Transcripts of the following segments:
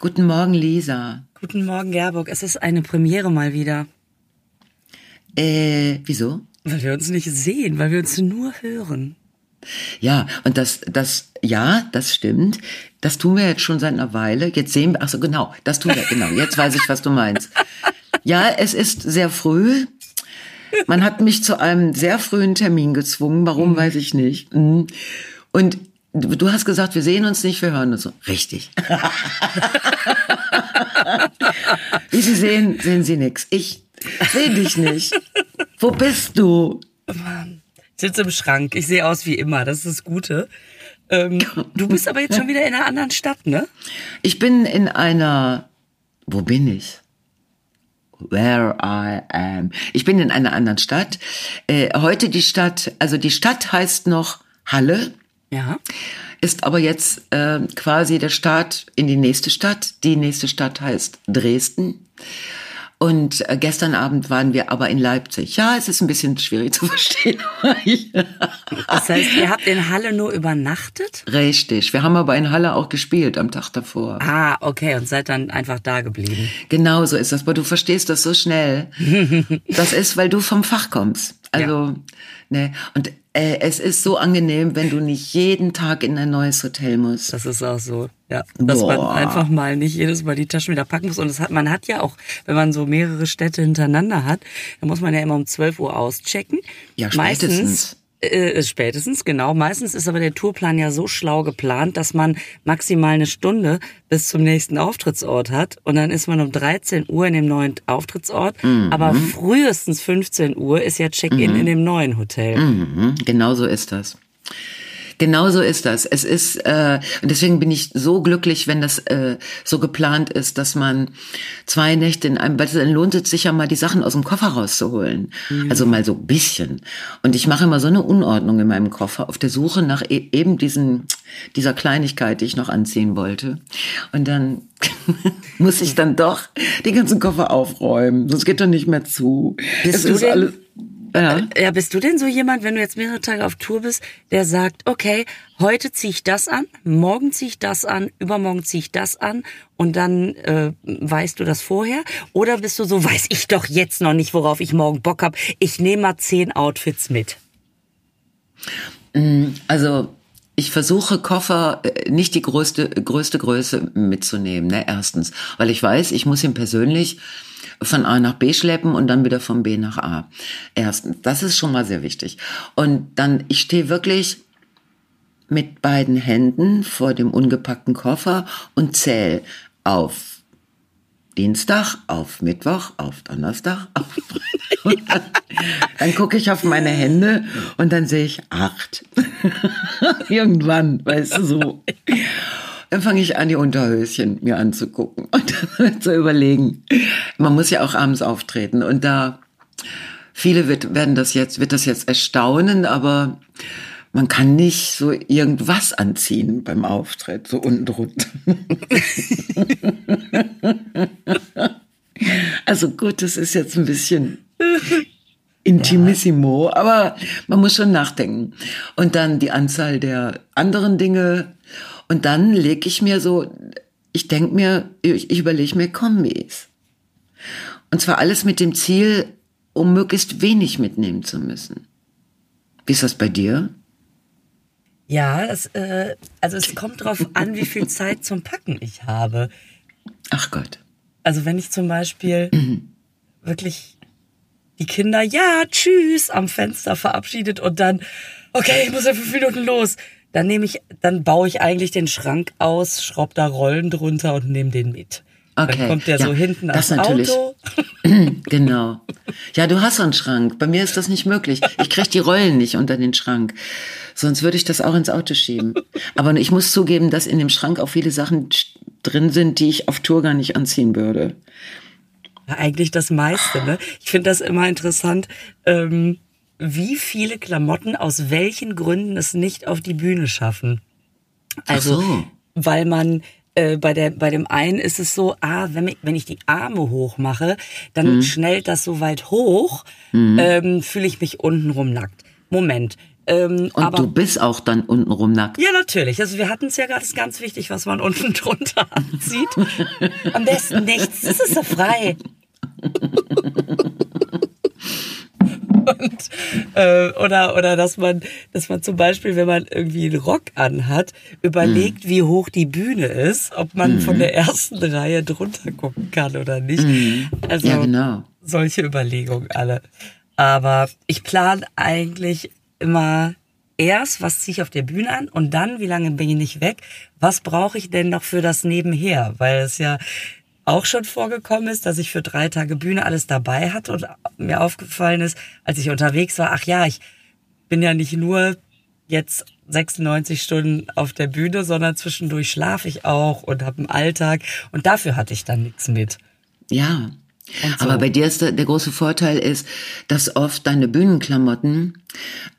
Guten Morgen, Lisa. Guten Morgen, Gerburg. Es ist eine Premiere mal wieder. Äh, wieso? Weil wir uns nicht sehen, weil wir uns nur hören. Ja, und das, das, ja, das stimmt. Das tun wir jetzt schon seit einer Weile. Jetzt sehen wir, ach so, genau, das tun wir, genau. Jetzt weiß ich, was du meinst. Ja, es ist sehr früh. Man hat mich zu einem sehr frühen Termin gezwungen. Warum, weiß ich nicht. Mhm. Und du hast gesagt, wir sehen uns nicht, wir hören uns so. Richtig. Wie Sie sehen, sehen Sie nix. Ich sehe dich nicht. Wo bist du? Mann. Ich sitze im Schrank. Ich sehe aus wie immer. Das ist das Gute. Ähm, du bist aber jetzt schon wieder in einer anderen Stadt, ne? Ich bin in einer. Wo bin ich? Where I am. Ich bin in einer anderen Stadt. Äh, heute die Stadt, also die Stadt heißt noch Halle. Ja. Ist aber jetzt äh, quasi der Start in die nächste Stadt. Die nächste Stadt heißt Dresden. Und äh, gestern Abend waren wir aber in Leipzig. Ja, es ist ein bisschen schwierig zu verstehen. das heißt, ihr habt in Halle nur übernachtet? Richtig. Wir haben aber in Halle auch gespielt am Tag davor. Ah, okay. Und seid dann einfach da geblieben. Genau so ist das. Aber du verstehst das so schnell. das ist, weil du vom Fach kommst. Also, ja. Ne. Und äh, es ist so angenehm, wenn du nicht jeden Tag in ein neues Hotel musst. Das ist auch so, ja. Dass Boah. man einfach mal nicht jedes Mal die Taschen wieder packen muss. Und das hat, man hat ja auch, wenn man so mehrere Städte hintereinander hat, dann muss man ja immer um 12 Uhr auschecken. Ja, spätestens. Meistens äh, spätestens, genau. Meistens ist aber der Tourplan ja so schlau geplant, dass man maximal eine Stunde bis zum nächsten Auftrittsort hat. Und dann ist man um 13 Uhr in dem neuen Auftrittsort. Mhm. Aber frühestens 15 Uhr ist ja Check-in mhm. in dem neuen Hotel. Mhm. Genau so ist das. Genau so ist das. Es ist äh, und deswegen bin ich so glücklich, wenn das äh, so geplant ist, dass man zwei Nächte in einem, weil dann lohnt es sich ja mal die Sachen aus dem Koffer rauszuholen. Mhm. Also mal so ein bisschen. Und ich mache immer so eine Unordnung in meinem Koffer auf der Suche nach e eben diesen dieser Kleinigkeit, die ich noch anziehen wollte. Und dann muss ich dann doch den ganzen Koffer aufräumen. Sonst geht er nicht mehr zu. Bist es du denn, alles ja. Äh, ja, bist du denn so jemand, wenn du jetzt mehrere Tage auf Tour bist, der sagt, okay, heute ziehe ich das an, morgen ziehe ich das an, übermorgen ziehe ich das an und dann äh, weißt du das vorher? Oder bist du so, weiß ich doch jetzt noch nicht, worauf ich morgen Bock hab, ich nehme mal zehn Outfits mit? Mm, also ich versuche Koffer äh, nicht die größte größte Größe mitzunehmen, ne, erstens, weil ich weiß, ich muss ihn persönlich von A nach B schleppen und dann wieder von B nach A. Erstens, das ist schon mal sehr wichtig. Und dann, ich stehe wirklich mit beiden Händen vor dem ungepackten Koffer und zähle auf Dienstag, auf Mittwoch, auf Donnerstag, auf Freitag. dann, dann gucke ich auf meine Hände und dann sehe ich acht. Irgendwann, weißt du so. Dann fange ich an, die Unterhöschen mir anzugucken und zu überlegen. Man muss ja auch abends auftreten und da viele wird, werden das jetzt, wird das jetzt erstaunen, aber man kann nicht so irgendwas anziehen beim Auftritt, so unten drunter. also gut, das ist jetzt ein bisschen intimissimo, aber man muss schon nachdenken. Und dann die Anzahl der anderen Dinge und dann lege ich mir so, ich denke mir, ich, ich überlege mir Kombis. Und zwar alles mit dem Ziel, um möglichst wenig mitnehmen zu müssen. Wie ist das bei dir? Ja, das, äh, also es kommt drauf an, wie viel Zeit zum Packen ich habe. Ach Gott. Also wenn ich zum Beispiel wirklich die Kinder, ja, tschüss, am Fenster verabschiedet und dann, okay, ich muss ja fünf Minuten los. Dann nehme ich, dann baue ich eigentlich den Schrank aus, schraub da Rollen drunter und nehme den mit. Okay. Dann kommt der ja, so hinten das ans natürlich. Auto. genau. Ja, du hast so einen Schrank. Bei mir ist das nicht möglich. Ich kriege die Rollen nicht unter den Schrank. Sonst würde ich das auch ins Auto schieben. Aber ich muss zugeben, dass in dem Schrank auch viele Sachen drin sind, die ich auf Tour gar nicht anziehen würde. Ja, eigentlich das meiste. Ne? Ich finde das immer interessant. Ähm wie viele Klamotten aus welchen Gründen es nicht auf die Bühne schaffen. Also, so. weil man äh, bei der bei dem einen ist es so, ah, wenn ich, wenn ich die Arme hoch mache, dann mhm. schnellt das so weit hoch, mhm. ähm, fühle ich mich untenrum nackt. Moment, Ähm, und aber, du bist auch dann untenrum nackt. Ja, natürlich. Also wir hatten es ja gerade, ist ganz wichtig, was man unten drunter anzieht. Am besten nichts, das ist so frei. Und, äh, oder, oder dass man, dass man zum Beispiel, wenn man irgendwie einen Rock anhat, überlegt, mm. wie hoch die Bühne ist, ob man mm. von der ersten Reihe drunter gucken kann oder nicht. Mm. Also ja, genau. solche Überlegungen alle. Aber ich plane eigentlich immer erst, was ziehe ich auf der Bühne an und dann, wie lange bin ich nicht weg, was brauche ich denn noch für das Nebenher? Weil es ja auch schon vorgekommen ist, dass ich für drei Tage Bühne alles dabei hatte und mir aufgefallen ist, als ich unterwegs war, ach ja, ich bin ja nicht nur jetzt 96 Stunden auf der Bühne, sondern zwischendurch schlafe ich auch und habe einen Alltag und dafür hatte ich dann nichts mit. Ja, so. Aber bei dir ist der, der, große Vorteil ist, dass oft deine Bühnenklamotten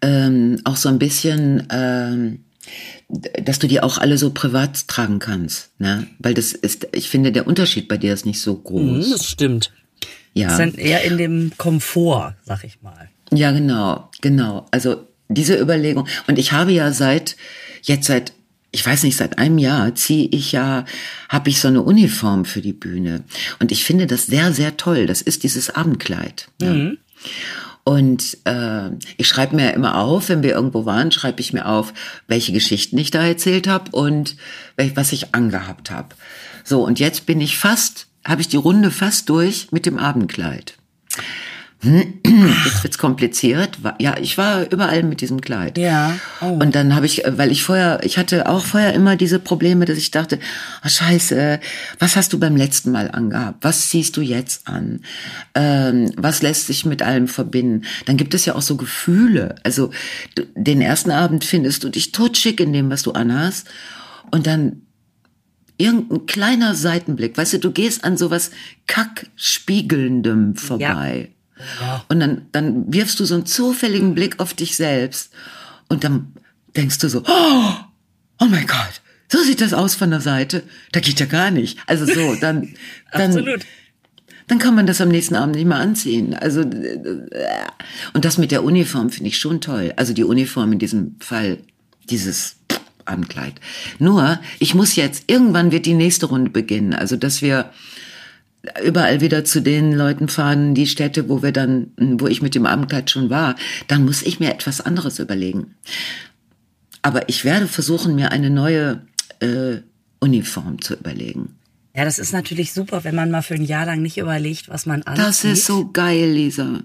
ähm, auch so ein bisschen, ähm, dass du die auch alle so privat tragen kannst, ne? Weil das ist, ich finde, der Unterschied bei dir ist nicht so groß. Mhm, das stimmt. Ja. Das sind eher in dem Komfort, sag ich mal. Ja, genau, genau. Also diese Überlegung. Und ich habe ja seit jetzt seit ich weiß nicht, seit einem Jahr ziehe ich ja, habe ich so eine Uniform für die Bühne. Und ich finde das sehr, sehr toll. Das ist dieses Abendkleid. Mhm. Und äh, ich schreibe mir immer auf, wenn wir irgendwo waren, schreibe ich mir auf, welche Geschichten ich da erzählt habe und was ich angehabt habe. So, und jetzt bin ich fast, habe ich die Runde fast durch mit dem Abendkleid. Jetzt wird's kompliziert. Ja, ich war überall mit diesem Kleid. Ja. Oh. Und dann habe ich, weil ich vorher, ich hatte auch vorher immer diese Probleme, dass ich dachte, oh Scheiße, was hast du beim letzten Mal angehabt? Was ziehst du jetzt an? Ähm, was lässt sich mit allem verbinden? Dann gibt es ja auch so Gefühle. Also den ersten Abend findest du dich totschick in dem, was du anhast. Und dann irgendein kleiner Seitenblick, weißt du, du gehst an sowas kackspiegelndem vorbei. Ja. Und dann, dann wirfst du so einen zufälligen Blick auf dich selbst und dann denkst du so, oh, oh mein Gott, so sieht das aus von der Seite. Da geht ja gar nicht. Also so, dann, dann, Absolut. dann kann man das am nächsten Abend nicht mehr anziehen. Also, und das mit der Uniform finde ich schon toll. Also die Uniform in diesem Fall, dieses Ankleid. Nur, ich muss jetzt, irgendwann wird die nächste Runde beginnen. Also, dass wir, überall wieder zu den Leuten fahren, die Städte, wo wir dann, wo ich mit dem Abendkleid schon war, dann muss ich mir etwas anderes überlegen. Aber ich werde versuchen, mir eine neue äh, Uniform zu überlegen. Ja, das ist natürlich super, wenn man mal für ein Jahr lang nicht überlegt, was man anzieht. Das ist so geil, Lisa.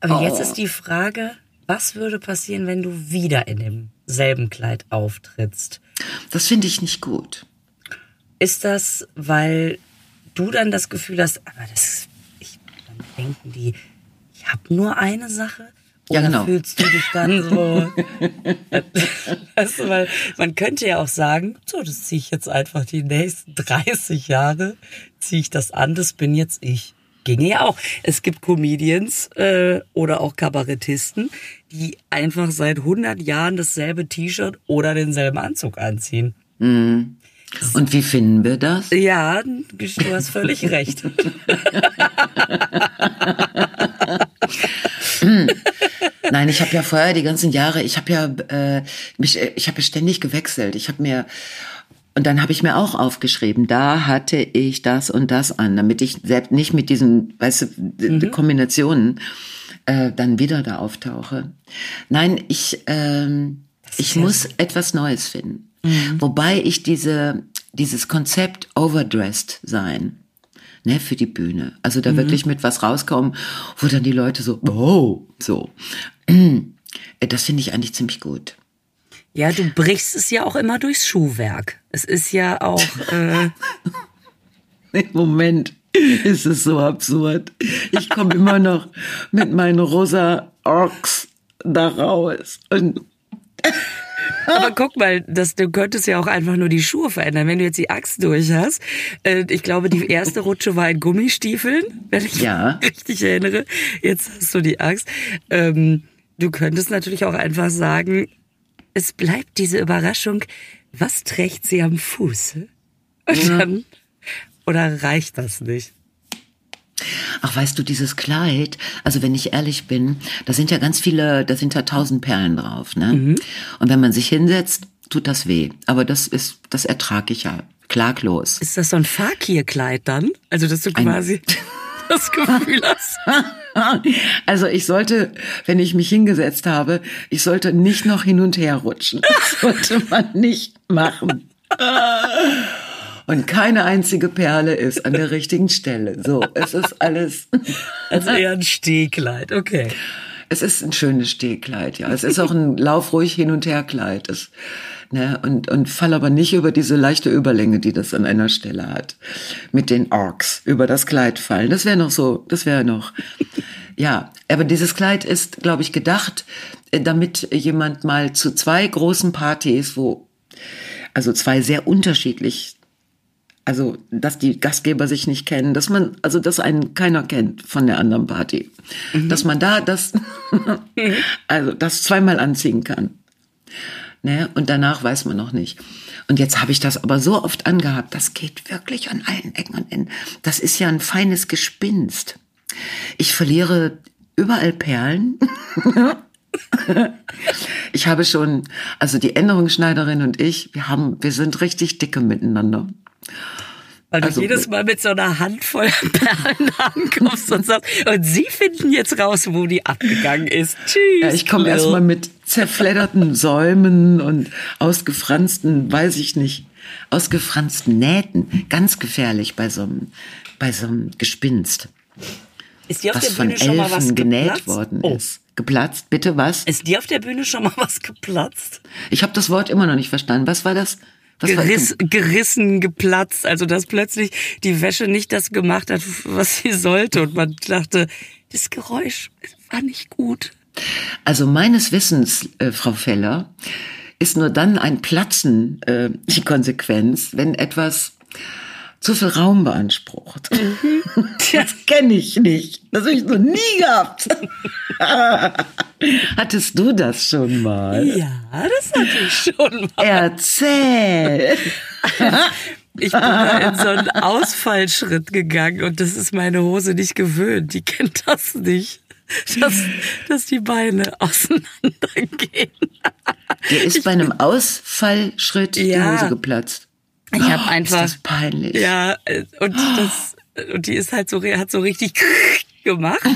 Aber oh. jetzt ist die Frage, was würde passieren, wenn du wieder in demselben Kleid auftrittst? Das finde ich nicht gut. Ist das, weil du dann das Gefühl hast, aber das, ich, dann denken die, ich habe nur eine Sache. Oder ja, genau. fühlst du dich dann so? weißt du, weil man könnte ja auch sagen, so, das ziehe ich jetzt einfach die nächsten 30 Jahre, ziehe ich das an, das bin jetzt ich. Ginge ja auch. Es gibt Comedians äh, oder auch Kabarettisten, die einfach seit 100 Jahren dasselbe T-Shirt oder denselben Anzug anziehen. Mhm. Und wie finden wir das? Ja, du hast völlig recht. Nein, ich habe ja vorher die ganzen Jahre, ich habe ja äh, mich, ich habe ständig gewechselt. Ich habe mir und dann habe ich mir auch aufgeschrieben, da hatte ich das und das an, damit ich selbst nicht mit diesen, weißt du, mhm. Kombinationen äh, dann wieder da auftauche. Nein, ich ähm, ich muss etwas Neues finden. Mhm. Wobei ich diese, dieses Konzept overdressed sein, ne, für die Bühne. Also da mhm. wirklich mit was rauskommen, wo dann die Leute so, oh, so. Das finde ich eigentlich ziemlich gut. Ja, du brichst es ja auch immer durchs Schuhwerk. Es ist ja auch. Äh Moment, ist es so absurd. Ich komme immer noch mit meinen rosa Orks da raus. Und aber guck mal, das, du könntest ja auch einfach nur die Schuhe verändern. Wenn du jetzt die Axt durch hast, äh, ich glaube, die erste Rutsche war in Gummistiefeln, wenn ich ja. mich richtig erinnere. Jetzt hast du die Axt. Ähm, du könntest natürlich auch einfach sagen, es bleibt diese Überraschung, was trägt sie am Fuß? Und dann, oder reicht das nicht? Ach, weißt du, dieses Kleid, also wenn ich ehrlich bin, da sind ja ganz viele, da sind ja tausend Perlen drauf, ne? Mhm. Und wenn man sich hinsetzt, tut das weh. Aber das ist, das ertrage ich ja klaglos. Ist das so ein Fakir-Kleid dann? Also, dass du quasi das Gefühl hast. Also ich sollte, wenn ich mich hingesetzt habe, ich sollte nicht noch hin und her rutschen. Das sollte man nicht machen. Und keine einzige Perle ist an der richtigen Stelle. So, es ist alles. Also eher ein Stehkleid, okay. Es ist ein schönes Stehkleid, ja. Es ist auch ein Lauf ruhig hin und her Kleid. Es, ne, und, und fall aber nicht über diese leichte Überlänge, die das an einer Stelle hat. Mit den Orks über das Kleid fallen. Das wäre noch so, das wäre noch. Ja, aber dieses Kleid ist, glaube ich, gedacht, äh, damit jemand mal zu zwei großen Partys, wo also zwei sehr unterschiedlich also, dass die Gastgeber sich nicht kennen, dass man, also, dass einen keiner kennt von der anderen Party. Mhm. Dass man da das, also, das zweimal anziehen kann. Ne? Und danach weiß man noch nicht. Und jetzt habe ich das aber so oft angehabt, das geht wirklich an allen Ecken und Enden. Das ist ja ein feines Gespinst. Ich verliere überall Perlen. ich habe schon, also die Änderungsschneiderin und ich, wir haben, wir sind richtig dicke miteinander. Weil du also, jedes Mal mit so einer Handvoll Perlen ankommst und sagst, und sie finden jetzt raus, wo die abgegangen ist. Tschüss. Ja, ich komme erstmal mit zerfledderten Säumen und ausgefransten, weiß ich nicht, ausgefransten Nähten. Ganz gefährlich bei so einem, bei so einem Gespinst. Ist dir auf was der Bühne schon mal was genäht geplatzt? worden oh. ist. Geplatzt, bitte was? Ist dir auf der Bühne schon mal was geplatzt? Ich habe das Wort immer noch nicht verstanden. Was war das? Geriss, gerissen, geplatzt, also dass plötzlich die Wäsche nicht das gemacht hat, was sie sollte und man dachte, das Geräusch war nicht gut. Also meines Wissens, äh, Frau Feller, ist nur dann ein Platzen äh, die Konsequenz, wenn etwas zu viel Raum beansprucht. Mhm. Das kenne ich nicht. Das habe ich noch nie gehabt. Hattest du das schon mal? Ja, das hatte ich schon mal. Erzähl. Ich bin da in so einen Ausfallschritt gegangen und das ist meine Hose nicht gewöhnt. Die kennt das nicht. Dass, dass die Beine auseinandergehen. Dir ist ich bei einem Ausfallschritt ja, die Hose geplatzt. Ich habe oh, einfach. Ist das peinlich. Ja, äh, und das und die ist halt so hat so richtig gemacht.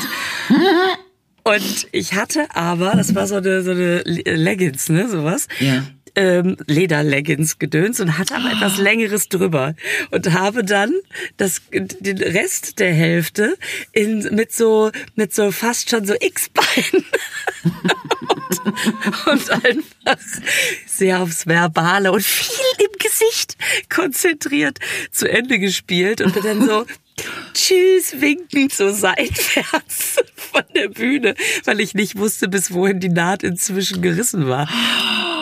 Und ich hatte aber, das war so eine, so eine Leggings, ne, sowas. Ja. Ähm, Lederleggings gedöns und hatte aber etwas längeres drüber und habe dann das den Rest der Hälfte in mit so mit so fast schon so X-Beinen und, und einfach sehr aufs Verbale und viel im Gesicht konzentriert zu Ende gespielt und dann so Tschüss winkend so seitwärts von der Bühne, weil ich nicht wusste, bis wohin die Naht inzwischen gerissen war.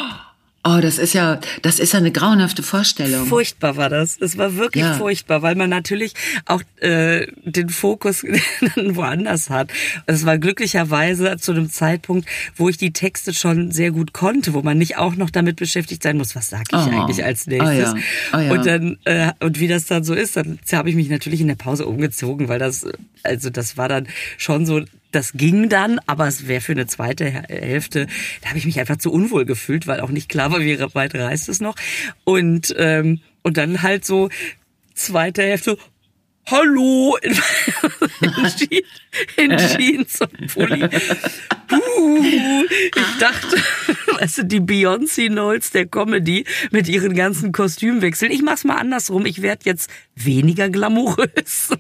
Oh, das ist ja, das ist ja eine grauenhafte Vorstellung. Furchtbar war das. Es war wirklich ja. furchtbar, weil man natürlich auch äh, den Fokus dann woanders hat. Es war glücklicherweise zu einem Zeitpunkt, wo ich die Texte schon sehr gut konnte, wo man nicht auch noch damit beschäftigt sein muss, was sage ich oh. eigentlich als nächstes. Oh ja. Oh ja. Und dann äh, und wie das dann so ist, dann habe ich mich natürlich in der Pause umgezogen, weil das also das war dann schon so das ging dann, aber es wäre für eine zweite Hälfte, da habe ich mich einfach zu unwohl gefühlt, weil auch nicht klar war, wie weit reist es noch. Und, ähm, und dann halt so zweite Hälfte, Hallo in, in, in Jeans und Pulli. Uh, ich dachte, weißt du, die Beyoncé Knowles der Comedy mit ihren ganzen Kostümwechseln. Ich mach's mal andersrum. Ich werde jetzt weniger glamourös.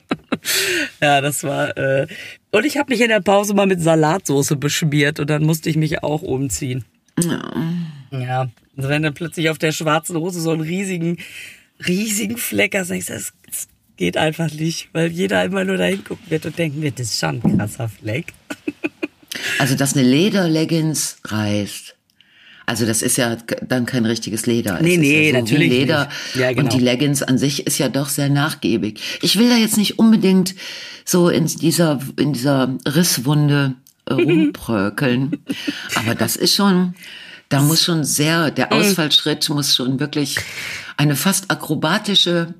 ja, das war. Äh, und ich habe mich in der Pause mal mit Salatsoße beschmiert und dann musste ich mich auch umziehen. Ja. Ja. Also wenn du plötzlich auf der schwarzen Hose so einen riesigen, riesigen Fleck hast, denkst du, das, das geht einfach nicht, weil jeder immer nur dahin gucken wird und denken wird, das ist schon ein krasser Fleck. Also, dass eine Lederleggings reißt. Also das ist ja dann kein richtiges Leder. Nee, es nee, ja so natürlich Leder. Ja, genau. Und die Leggings an sich ist ja doch sehr nachgiebig. Ich will da jetzt nicht unbedingt so in dieser, in dieser Risswunde äh, rumprökeln. Aber das ist schon, da muss schon sehr, der mhm. Ausfallschritt muss schon wirklich eine fast akrobatische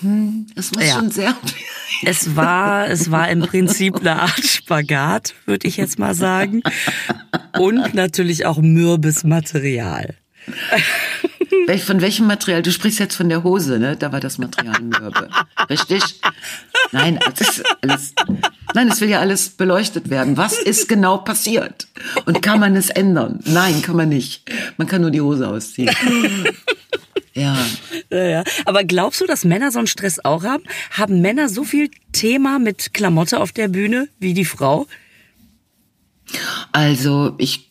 hm, es muss ja. schon sehr, Es war, es war im Prinzip eine Art Spagat, würde ich jetzt mal sagen. Und natürlich auch mürbes Material. Von welchem Material? Du sprichst jetzt von der Hose, ne? Da war das Material mürbe. Richtig? Nein, das ist alles, nein, es will ja alles beleuchtet werden. Was ist genau passiert? Und kann man es ändern? Nein, kann man nicht. Man kann nur die Hose ausziehen. Ja. ja, ja. Aber glaubst du, dass Männer so einen Stress auch haben? Haben Männer so viel Thema mit Klamotte auf der Bühne wie die Frau? Also ich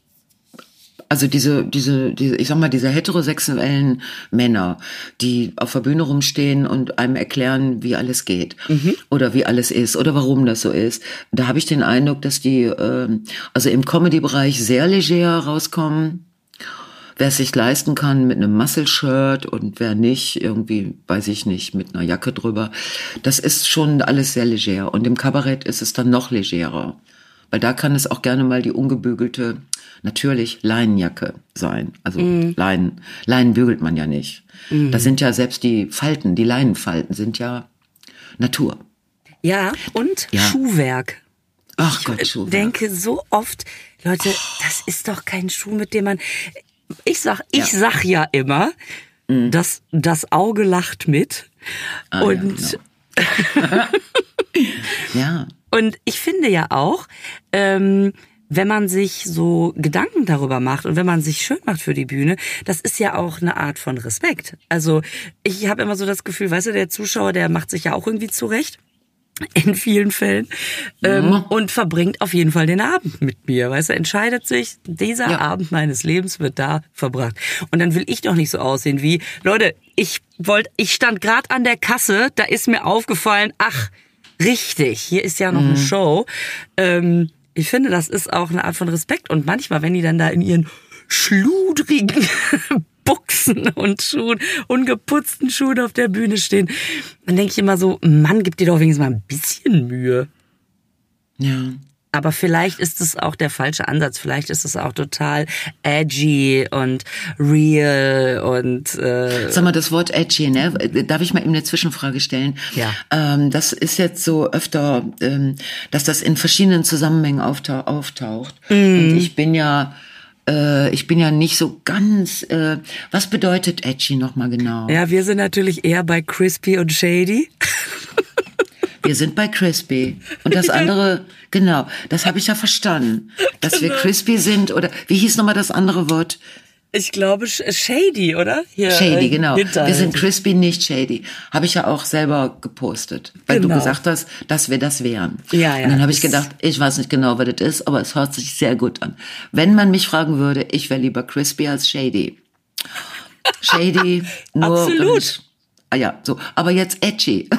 also diese, diese, diese, ich sag mal, diese heterosexuellen Männer, die auf der Bühne rumstehen und einem erklären, wie alles geht mhm. oder wie alles ist oder warum das so ist, da habe ich den Eindruck, dass die äh, also im Comedy-Bereich sehr leger rauskommen. Wer es sich leisten kann mit einem Muscle-Shirt und wer nicht, irgendwie, weiß ich nicht, mit einer Jacke drüber. Das ist schon alles sehr leger. Und im Kabarett ist es dann noch legerer. Weil da kann es auch gerne mal die ungebügelte, natürlich Leinenjacke sein. Also mm. Leinen, Leinen bügelt man ja nicht. Mm. Das sind ja selbst die Falten, die Leinenfalten sind ja Natur. Ja, und ja. Schuhwerk. Ach Gott, ich Schuhwerk. denke so oft, Leute, das ist doch kein Schuh, mit dem man. Ich sag, ich ja. sag ja immer, mm. dass das Auge lacht mit. Ah, und ja, genau. ja. Und ich finde ja auch, ähm, wenn man sich so Gedanken darüber macht und wenn man sich schön macht für die Bühne, das ist ja auch eine Art von Respekt. Also ich habe immer so das Gefühl, weißt du, der Zuschauer, der macht sich ja auch irgendwie zurecht in vielen Fällen ähm, ja. und verbringt auf jeden Fall den Abend mit mir. Weißt du, entscheidet sich, dieser ja. Abend meines Lebens wird da verbracht. Und dann will ich doch nicht so aussehen wie, Leute, ich wollte, ich stand gerade an der Kasse, da ist mir aufgefallen, ach, richtig, hier ist ja noch mhm. eine Show. Ähm, ich finde, das ist auch eine Art von Respekt. Und manchmal, wenn die dann da in ihren schludrigen Buchsen und Schuhen, ungeputzten Schuhen auf der Bühne stehen, dann denke ich immer so, Mann, gib dir doch wenigstens mal ein bisschen Mühe. Ja. Aber vielleicht ist es auch der falsche Ansatz. Vielleicht ist es auch total edgy und real und. Äh Sag mal, das Wort edgy, ne? Darf ich mal eben eine Zwischenfrage stellen? Ja. Ähm, das ist jetzt so öfter, ähm, dass das in verschiedenen Zusammenhängen auftau auftaucht. Mm. Und ich bin ja äh, ich bin ja nicht so ganz. Äh, was bedeutet edgy nochmal genau? Ja, wir sind natürlich eher bei crispy und shady. Wir sind bei Crispy. Und das andere, genau, das habe ich ja verstanden. Dass genau. wir Crispy sind oder wie hieß nochmal das andere Wort? Ich glaube Shady, oder? Hier, shady, genau. Wir sind Crispy, nicht Shady. Habe ich ja auch selber gepostet, weil genau. du gesagt hast, dass wir das wären. Ja, ja. Und dann habe ich gedacht, ich weiß nicht genau, was das ist, aber es hört sich sehr gut an. Wenn man mich fragen würde, ich wäre lieber Crispy als Shady. Shady, nur Absolut. Ah ja, so. Aber jetzt edgy.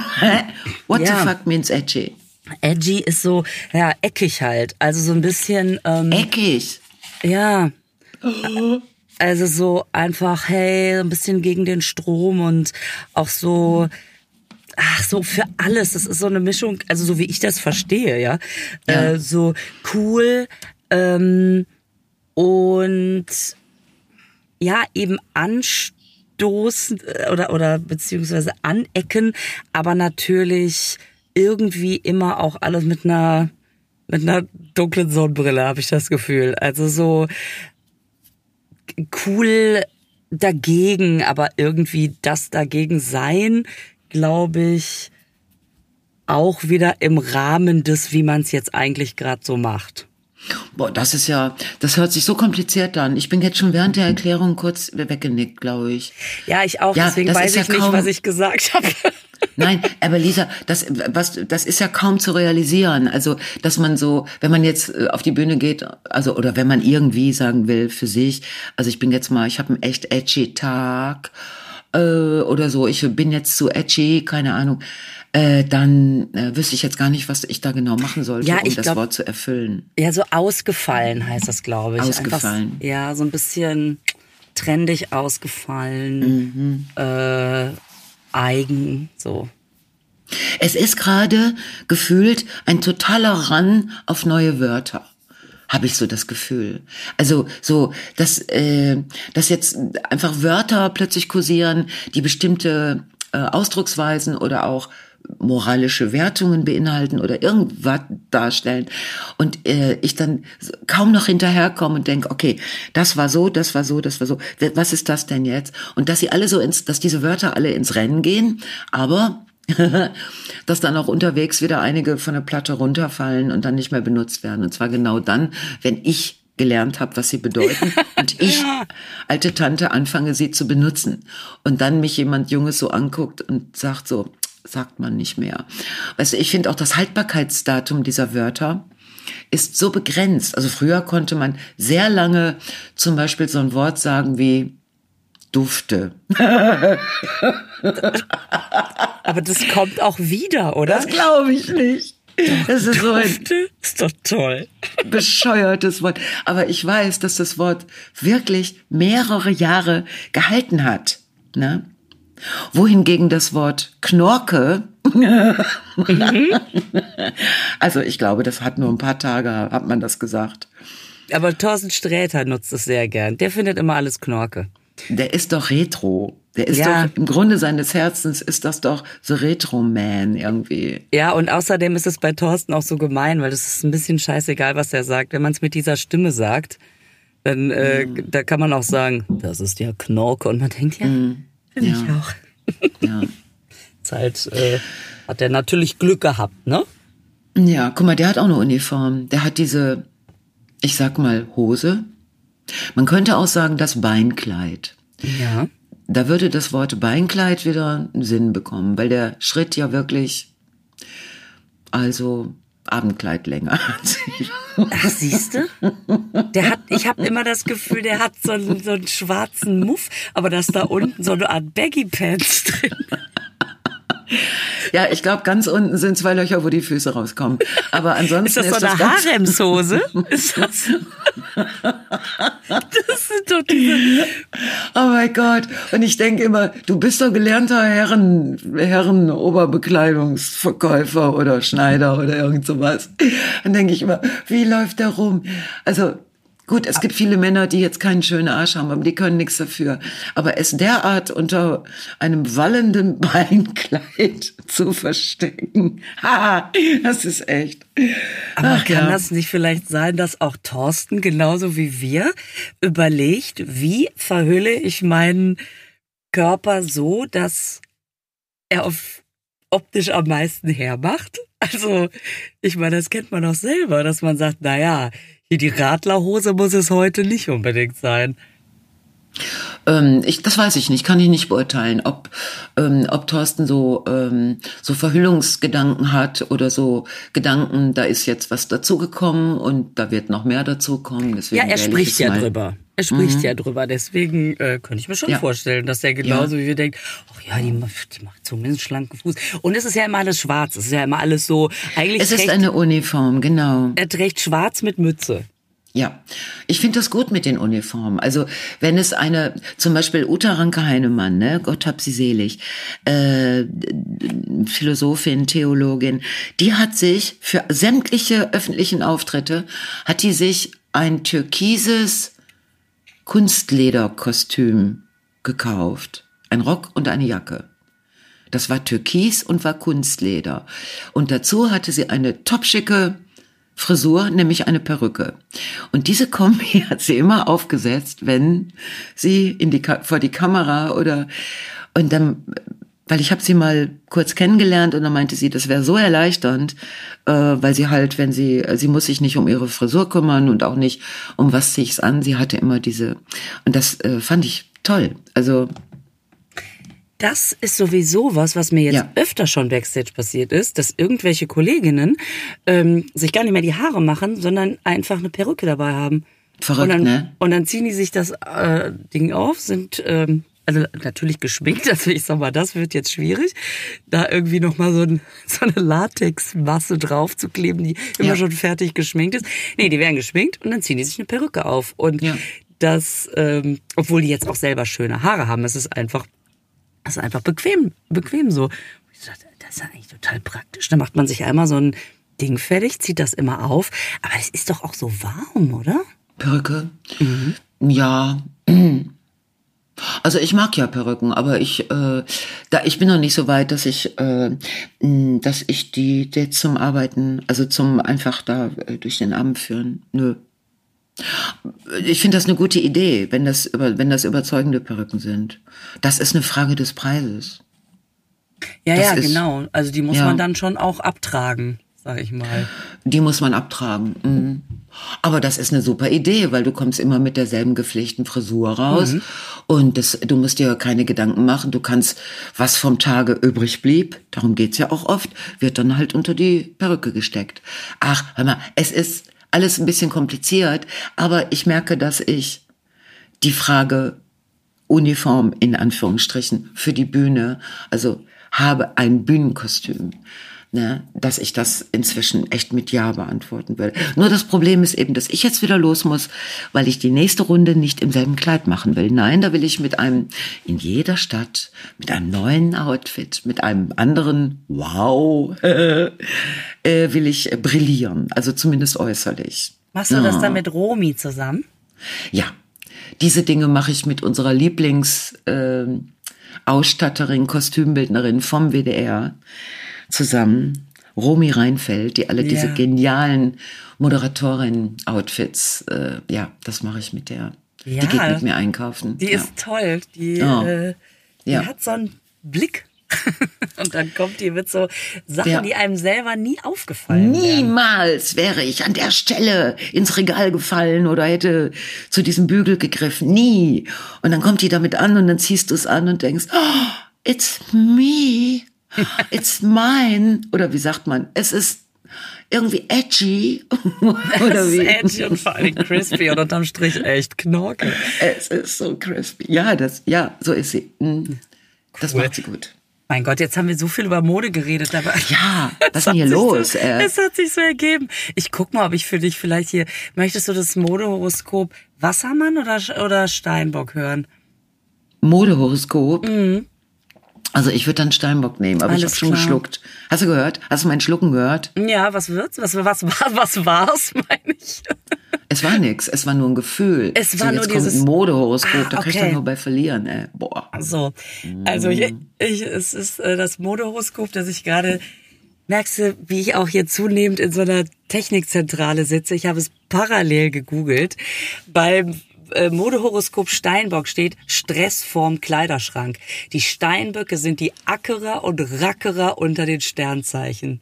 What ja. the fuck means edgy? Edgy ist so, ja, eckig halt. Also so ein bisschen. Ähm, eckig? Ja. Also so einfach, hey, ein bisschen gegen den Strom und auch so. Ach so, für alles. Das ist so eine Mischung, also so wie ich das verstehe, ja. ja. Äh, so cool ähm, und ja, eben anstoßen äh, oder, oder beziehungsweise anecken, aber natürlich irgendwie immer auch alles mit einer, mit einer dunklen Sonnenbrille, habe ich das Gefühl. Also so cool dagegen, aber irgendwie das dagegen sein, glaube ich, auch wieder im Rahmen des, wie man es jetzt eigentlich gerade so macht. Boah, das ist ja, das hört sich so kompliziert an. Ich bin jetzt schon während der Erklärung kurz weggenickt, glaube ich. Ja, ich auch, ja, deswegen weiß ich ja nicht, was ich gesagt habe. Nein, aber Lisa, das, was, das ist ja kaum zu realisieren. Also, dass man so, wenn man jetzt äh, auf die Bühne geht, also, oder wenn man irgendwie sagen will für sich, also ich bin jetzt mal, ich habe einen echt edgy Tag, äh, oder so, ich bin jetzt zu edgy, keine Ahnung äh, dann äh, wüsste ich jetzt gar nicht, was ich da genau machen sollte, ja, um das glaub, Wort zu erfüllen. Ja, so ausgefallen heißt das, glaube ich. Ausgefallen. Einfach, ja, so ein bisschen trendig ausgefallen, mhm. äh, eigen, so. Es ist gerade gefühlt ein totaler Run auf neue Wörter habe ich so das Gefühl. Also so, dass, äh, dass jetzt einfach Wörter plötzlich kursieren, die bestimmte äh, Ausdrucksweisen oder auch moralische Wertungen beinhalten oder irgendwas darstellen und äh, ich dann kaum noch hinterherkomme und denke, okay, das war so, das war so, das war so, was ist das denn jetzt? Und dass sie alle so ins, dass diese Wörter alle ins Rennen gehen, aber dass dann auch unterwegs wieder einige von der Platte runterfallen und dann nicht mehr benutzt werden. Und zwar genau dann, wenn ich gelernt habe, was sie bedeuten und ich, alte Tante, anfange sie zu benutzen. Und dann mich jemand Junges so anguckt und sagt so, sagt man nicht mehr. Weißt du, ich finde auch das Haltbarkeitsdatum dieser Wörter ist so begrenzt. Also früher konnte man sehr lange zum Beispiel so ein Wort sagen wie Dufte. Aber das kommt auch wieder, oder? Das glaube ich nicht. Das ist so ein ist doch toll. bescheuertes Wort. Aber ich weiß, dass das Wort wirklich mehrere Jahre gehalten hat. Ne? Wohingegen das Wort Knorke, mhm. also ich glaube, das hat nur ein paar Tage, hat man das gesagt. Aber Thorsten Sträter nutzt es sehr gern. Der findet immer alles Knorke. Der ist doch Retro. Der ist ja. doch, im Grunde seines Herzens ist das doch so Retro-Man irgendwie. Ja, und außerdem ist es bei Thorsten auch so gemein, weil es ist ein bisschen scheißegal, was er sagt. Wenn man es mit dieser Stimme sagt, dann äh, mhm. da kann man auch sagen, das ist ja Knorke. Und man denkt, ja, mhm. Finde ja. ich auch. ja. halt, äh, hat er natürlich Glück gehabt, ne? Ja, guck mal, der hat auch eine Uniform. Der hat diese, ich sag mal, Hose. Man könnte auch sagen, das Beinkleid. Ja da würde das Wort Beinkleid wieder einen Sinn bekommen, weil der Schritt ja wirklich, also Abendkleid länger. Ach, siehst du? Der hat, ich habe immer das Gefühl, der hat so einen, so einen schwarzen Muff, aber dass da unten so eine Art Baggy Pants drin. Ja, ich glaube, ganz unten sind zwei Löcher, wo die Füße rauskommen. Aber ansonsten ist das so ist eine Haremshose? ist das? das sind doch diese. Oh mein Gott! Und ich denke immer, du bist doch gelernter Herren, Herren Oberbekleidungsverkäufer oder Schneider oder irgend sowas. Dann denke ich immer, wie läuft der rum? Also Gut, es gibt viele Männer, die jetzt keinen schönen Arsch haben, aber die können nichts dafür. Aber es derart unter einem wallenden Beinkleid zu verstecken, ha, das ist echt. Aber Ach, kann ja. das nicht vielleicht sein, dass auch Thorsten genauso wie wir überlegt, wie verhülle ich meinen Körper so, dass er auf optisch am meisten hermacht? Also, ich meine, das kennt man auch selber, dass man sagt, na ja, hier die Radlerhose muss es heute nicht unbedingt sein. Ähm, ich, das weiß ich nicht, kann ich nicht beurteilen, ob, ähm, ob Thorsten so, ähm, so Verhüllungsgedanken hat oder so Gedanken, da ist jetzt was dazugekommen und da wird noch mehr dazukommen. ja, er spricht ja mal. drüber. Er spricht mhm. ja drüber, deswegen äh, könnte ich mir schon ja. vorstellen, dass er genauso ja. wie wir denkt, ach ja, die, die macht zumindest schlanken Fuß. Und es ist ja immer alles schwarz, es ist ja immer alles so. Eigentlich es ist eine Uniform, genau. Er trägt schwarz mit Mütze. Ja, ich finde das gut mit den Uniformen. Also wenn es eine, zum Beispiel Uta Ranke Heinemann, ne, Gott hab sie selig, äh, Philosophin, Theologin, die hat sich für sämtliche öffentlichen Auftritte, hat die sich ein türkises Kunstlederkostüm gekauft. Ein Rock und eine Jacke. Das war türkis und war Kunstleder. Und dazu hatte sie eine topschicke Frisur, nämlich eine Perücke. Und diese Kombi hat sie immer aufgesetzt, wenn sie in die, vor die Kamera oder und dann, weil ich habe sie mal kurz kennengelernt und dann meinte sie, das wäre so erleichternd, äh, weil sie halt, wenn sie, sie muss sich nicht um ihre Frisur kümmern und auch nicht um was ziehe ich's an. Sie hatte immer diese und das äh, fand ich toll. Also das ist sowieso was, was mir jetzt ja. öfter schon backstage passiert ist, dass irgendwelche Kolleginnen ähm, sich gar nicht mehr die Haare machen, sondern einfach eine Perücke dabei haben. Verrückt, und dann, ne? Und dann ziehen die sich das äh, Ding auf, sind ähm, also natürlich geschminkt, also ich sag mal, das wird jetzt schwierig, da irgendwie nochmal so, ein, so eine Latexmasse drauf zu kleben, die immer ja. schon fertig geschminkt ist. Nee, die werden geschminkt und dann ziehen die sich eine Perücke auf. Und ja. das, ähm, obwohl die jetzt auch selber schöne Haare haben, es ist einfach das ist einfach bequem, bequem so. Das ist eigentlich total praktisch. Da macht man sich einmal so ein Ding fertig, zieht das immer auf. Aber es ist doch auch so warm, oder? Perücke? Mhm. Ja. Also ich mag ja Perücken, aber ich, äh, da ich bin noch nicht so weit, dass ich, äh, dass ich die, die zum Arbeiten, also zum einfach da äh, durch den Abend führen. Nö. Ich finde das eine gute Idee, wenn das wenn das überzeugende Perücken sind. Das ist eine Frage des Preises. Ja, das ja, ist, genau. Also die muss ja. man dann schon auch abtragen, sag ich mal. Die muss man abtragen. Mhm. Aber das ist eine super Idee, weil du kommst immer mit derselben gepflegten Frisur raus mhm. und das, du musst dir keine Gedanken machen. Du kannst, was vom Tage übrig blieb, darum geht's ja auch oft, wird dann halt unter die Perücke gesteckt. Ach, hör mal, es ist alles ein bisschen kompliziert, aber ich merke, dass ich die Frage Uniform in Anführungsstrichen für die Bühne, also habe ein Bühnenkostüm ne, dass ich das inzwischen echt mit Ja beantworten würde. Nur das Problem ist eben, dass ich jetzt wieder los muss, weil ich die nächste Runde nicht im selben Kleid machen will. Nein, da will ich mit einem, in jeder Stadt, mit einem neuen Outfit, mit einem anderen Wow, äh, will ich brillieren. Also zumindest äußerlich. Machst du ja. das dann mit Romy zusammen? Ja, diese Dinge mache ich mit unserer Lieblings... Äh, Ausstatterin, Kostümbildnerin vom WDR zusammen. Romy Reinfeld, die alle ja. diese genialen Moderatorin-Outfits, äh, ja, das mache ich mit der. Ja, die geht mit mir einkaufen. Die ja. ist toll. Die, oh. äh, die hat so einen Blick. und dann kommt die mit so Sachen, ja. die einem selber nie aufgefallen Niemals wären. wäre ich an der Stelle ins Regal gefallen oder hätte zu diesem Bügel gegriffen. Nie. Und dann kommt die damit an und dann ziehst du es an und denkst, oh, it's me. It's mine. Oder wie sagt man? Es ist irgendwie edgy. Oder es wie? ist edgy und vor allem crispy und unterm Strich echt knorke. Es ist so crispy. Ja, das, ja, so ist sie. Mhm. Das cool. macht sie gut. Mein Gott, jetzt haben wir so viel über Mode geredet, aber ja, was ist denn hier los? So, äh? es hat sich so ergeben. Ich guck mal, ob ich für dich vielleicht hier möchtest du das Modehoroskop Wassermann oder oder Steinbock hören? Modehoroskop. Mhm. Also ich würde dann Steinbock nehmen, aber Alles ich habe schon geschluckt. Hast du gehört? Hast du meinen Schlucken gehört? Ja, was wird's? Was was was, was war's, meine ich? Es war nix, es war nur ein Gefühl. Es war so, nur jetzt dieses kommt ein Modehoroskop, ah, da okay. kann ich nur bei verlieren, ey. Boah. So. Also ich, ich, es ist äh, das Modehoroskop, das ich gerade merkst du, wie ich auch hier zunehmend in so einer Technikzentrale sitze. Ich habe es parallel gegoogelt. Beim äh, Modehoroskop Steinbock steht Stress vorm Kleiderschrank. Die Steinböcke sind die Ackerer und Rackerer unter den Sternzeichen.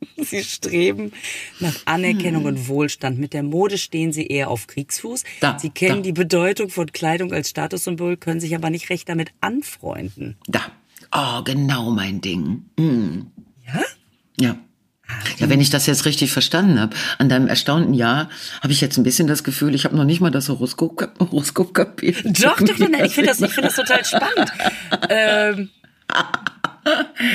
Sie streben nach Anerkennung und Wohlstand. Mit der Mode stehen sie eher auf Kriegsfuß. Da, sie kennen da. die Bedeutung von Kleidung als Statussymbol, können sich aber nicht recht damit anfreunden. Da. Oh, genau mein Ding. Mm. Ja? Ja. Ja, wenn ich das jetzt richtig verstanden habe, an deinem erstaunten Jahr habe ich jetzt ein bisschen das Gefühl, ich habe noch nicht mal das Horoskop, Horoskop kapiert. Doch, doch, doch, ich finde das, ich finde das total spannend. ähm,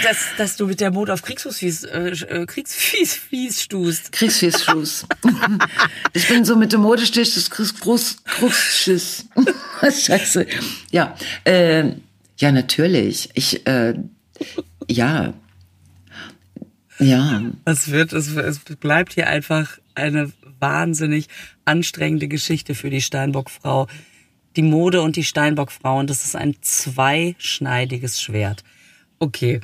dass, dass du mit der Mode auf Kriegsfuß äh, äh Kriegsfies fies stust. Kriegsfies stust. ich bin so mit der Mode stich, das Kriegsfuß, Kriegsfuß. Scheiße. Ja, äh, ja, natürlich. Ich, äh, ja, ja. Es wird, es, es bleibt hier einfach eine wahnsinnig anstrengende Geschichte für die Steinbock-Frau. Die Mode und die Steinbock-Frau. Und das ist ein zweischneidiges Schwert. Okay.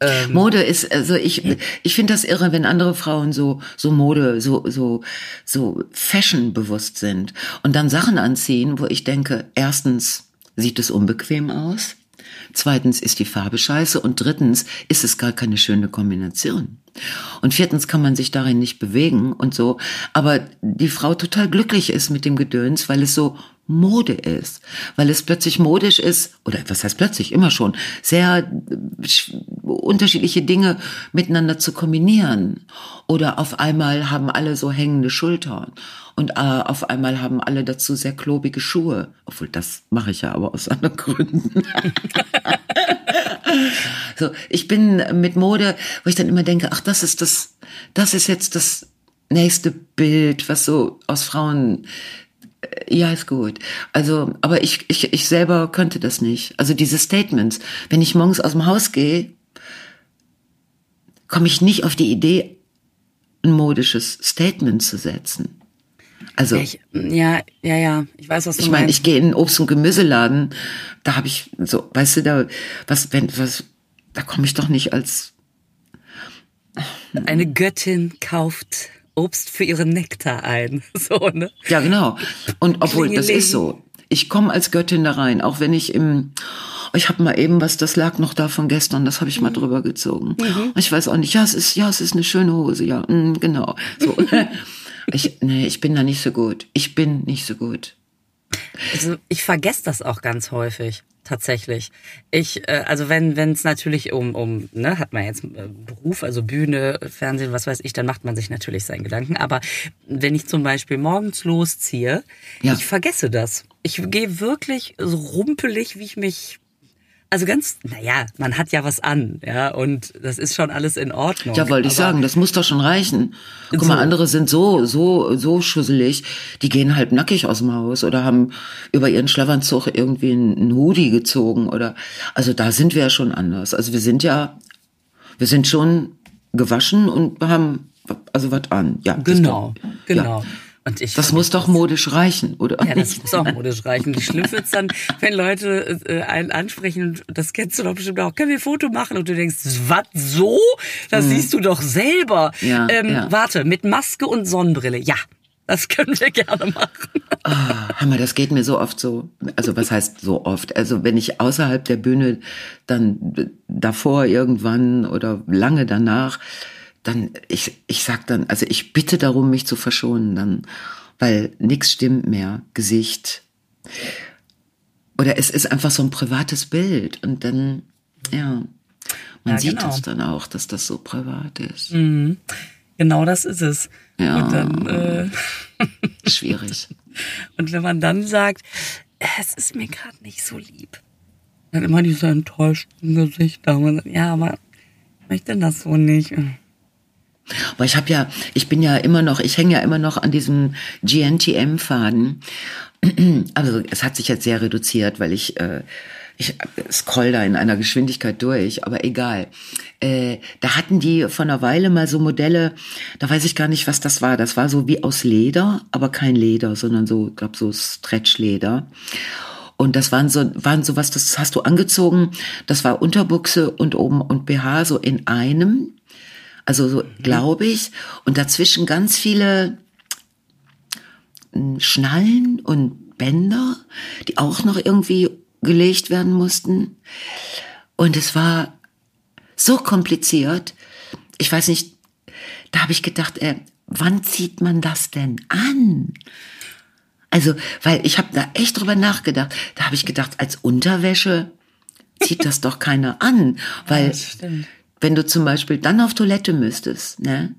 Ähm. Mode ist, also ich, ich finde das irre, wenn andere Frauen so, so Mode, so, so, so Fashion bewusst sind und dann Sachen anziehen, wo ich denke, erstens sieht es unbequem aus. Zweitens ist die Farbe scheiße und drittens ist es gar keine schöne Kombination. Und viertens kann man sich darin nicht bewegen und so. Aber die Frau total glücklich ist mit dem Gedöns, weil es so Mode ist, weil es plötzlich modisch ist, oder was heißt plötzlich, immer schon, sehr unterschiedliche Dinge miteinander zu kombinieren. Oder auf einmal haben alle so hängende Schultern und äh, auf einmal haben alle dazu sehr klobige Schuhe. Obwohl, das mache ich ja aber aus anderen Gründen. so, ich bin mit Mode, wo ich dann immer denke, ach, das ist das, das ist jetzt das nächste Bild, was so aus Frauen äh, ja, ist gut. Also, aber ich, ich, ich selber könnte das nicht. Also diese Statements, wenn ich morgens aus dem Haus gehe, komme ich nicht auf die Idee, ein modisches Statement zu setzen. Also ich, ja, ja, ja, ich weiß, was du ich meine, ich gehe in einen Obst- und Gemüseladen, da habe ich so, weißt du, da was wenn was da komme ich doch nicht als eine Göttin kauft Obst für ihren Nektar ein, so ne? Ja, genau. Und obwohl das ist so, ich komme als Göttin da rein, auch wenn ich im ich habe mal eben was, das lag noch da von gestern, das habe ich mal mhm. drüber gezogen. Mhm. Ich weiß auch nicht, ja, es ist ja, es ist eine schöne Hose, ja, mh, genau. So. ich nee, ich bin da nicht so gut. Ich bin nicht so gut. Also ich vergesse das auch ganz häufig tatsächlich. Ich, äh, also wenn wenn es natürlich um um ne hat man jetzt äh, Beruf, also Bühne, Fernsehen, was weiß ich, dann macht man sich natürlich seinen Gedanken. Aber wenn ich zum Beispiel morgens losziehe, ja. ich vergesse das. Ich gehe wirklich so rumpelig, wie ich mich also ganz, naja, man hat ja was an, ja, und das ist schon alles in Ordnung. Ja, wollte ich sagen, das muss doch schon reichen. Guck so. mal, andere sind so, so, so schusselig, die gehen halt nackig aus dem Haus oder haben über ihren Schlafanzug irgendwie einen Hoodie gezogen oder, also da sind wir ja schon anders. Also wir sind ja, wir sind schon gewaschen und haben also was an. Ja, genau, genau. Ja. Und ich das muss doch modisch reichen, oder? Ja, das muss auch modisch reichen. Die schlimm wird's dann, wenn Leute äh, einen ansprechen, das kennst du doch bestimmt auch, können wir ein Foto machen? Und du denkst, was, so? Das hm. siehst du doch selber. Ja, ähm, ja. Warte, mit Maske und Sonnenbrille. Ja, das können wir gerne machen. Oh, hör mal, das geht mir so oft so. Also was heißt so oft? Also wenn ich außerhalb der Bühne dann davor irgendwann oder lange danach dann, ich, ich sag dann, also ich bitte darum, mich zu verschonen dann, weil nichts stimmt mehr, Gesicht. Oder es ist einfach so ein privates Bild und dann, ja, man ja, sieht genau. es dann auch, dass das so privat ist. Mhm. Genau das ist es. Ja. Und dann, äh, schwierig. Und wenn man dann sagt, es ist mir gerade nicht so lieb, dann immer diese enttäuschten Gesichter. ja, aber ich möchte das so nicht. Aber ich habe ja, ich bin ja immer noch, ich hänge ja immer noch an diesem GNTM-Faden. Also es hat sich jetzt sehr reduziert, weil ich, äh, ich scroll da in einer Geschwindigkeit durch, aber egal. Äh, da hatten die vor einer Weile mal so Modelle, da weiß ich gar nicht, was das war. Das war so wie aus Leder, aber kein Leder, sondern so, glaube so Stretchleder. Und das waren so, waren so was, das hast du angezogen. Das war Unterbuchse und oben und BH so in einem. Also so mhm. glaube ich. Und dazwischen ganz viele hm, Schnallen und Bänder, die auch noch irgendwie gelegt werden mussten. Und es war so kompliziert. Ich weiß nicht, da habe ich gedacht, äh, wann zieht man das denn an? Also, weil ich habe da echt drüber nachgedacht. Da habe ich gedacht, als Unterwäsche zieht das doch keiner an, weil ja, wenn du zum Beispiel dann auf Toilette müsstest, ne,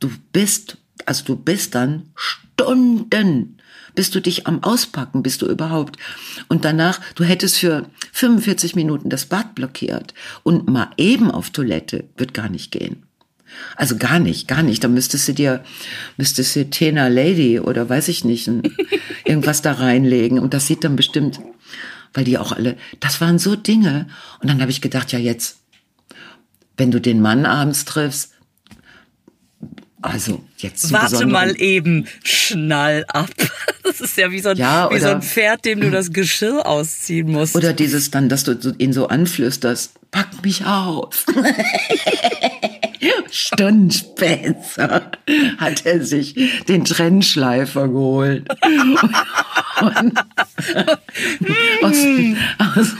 du bist, also du bist dann Stunden, bis du dich am Auspacken, bist du überhaupt. Und danach, du hättest für 45 Minuten das Bad blockiert und mal eben auf Toilette wird gar nicht gehen. Also gar nicht, gar nicht. Da müsstest du dir, müsstest du Tena Lady oder weiß ich nicht, irgendwas da reinlegen. Und das sieht dann bestimmt, weil die auch alle, das waren so Dinge. Und dann habe ich gedacht, ja jetzt, wenn du den Mann abends triffst, also jetzt Warte mal eben, schnall ab. Das ist ja wie so, ein, ja, wie so ein Pferd, dem du das Geschirr ausziehen musst. Oder dieses dann, dass du ihn so anflüsterst, pack mich aus. Stunden später hat er sich den Trennschleifer geholt. Und, aus, aus,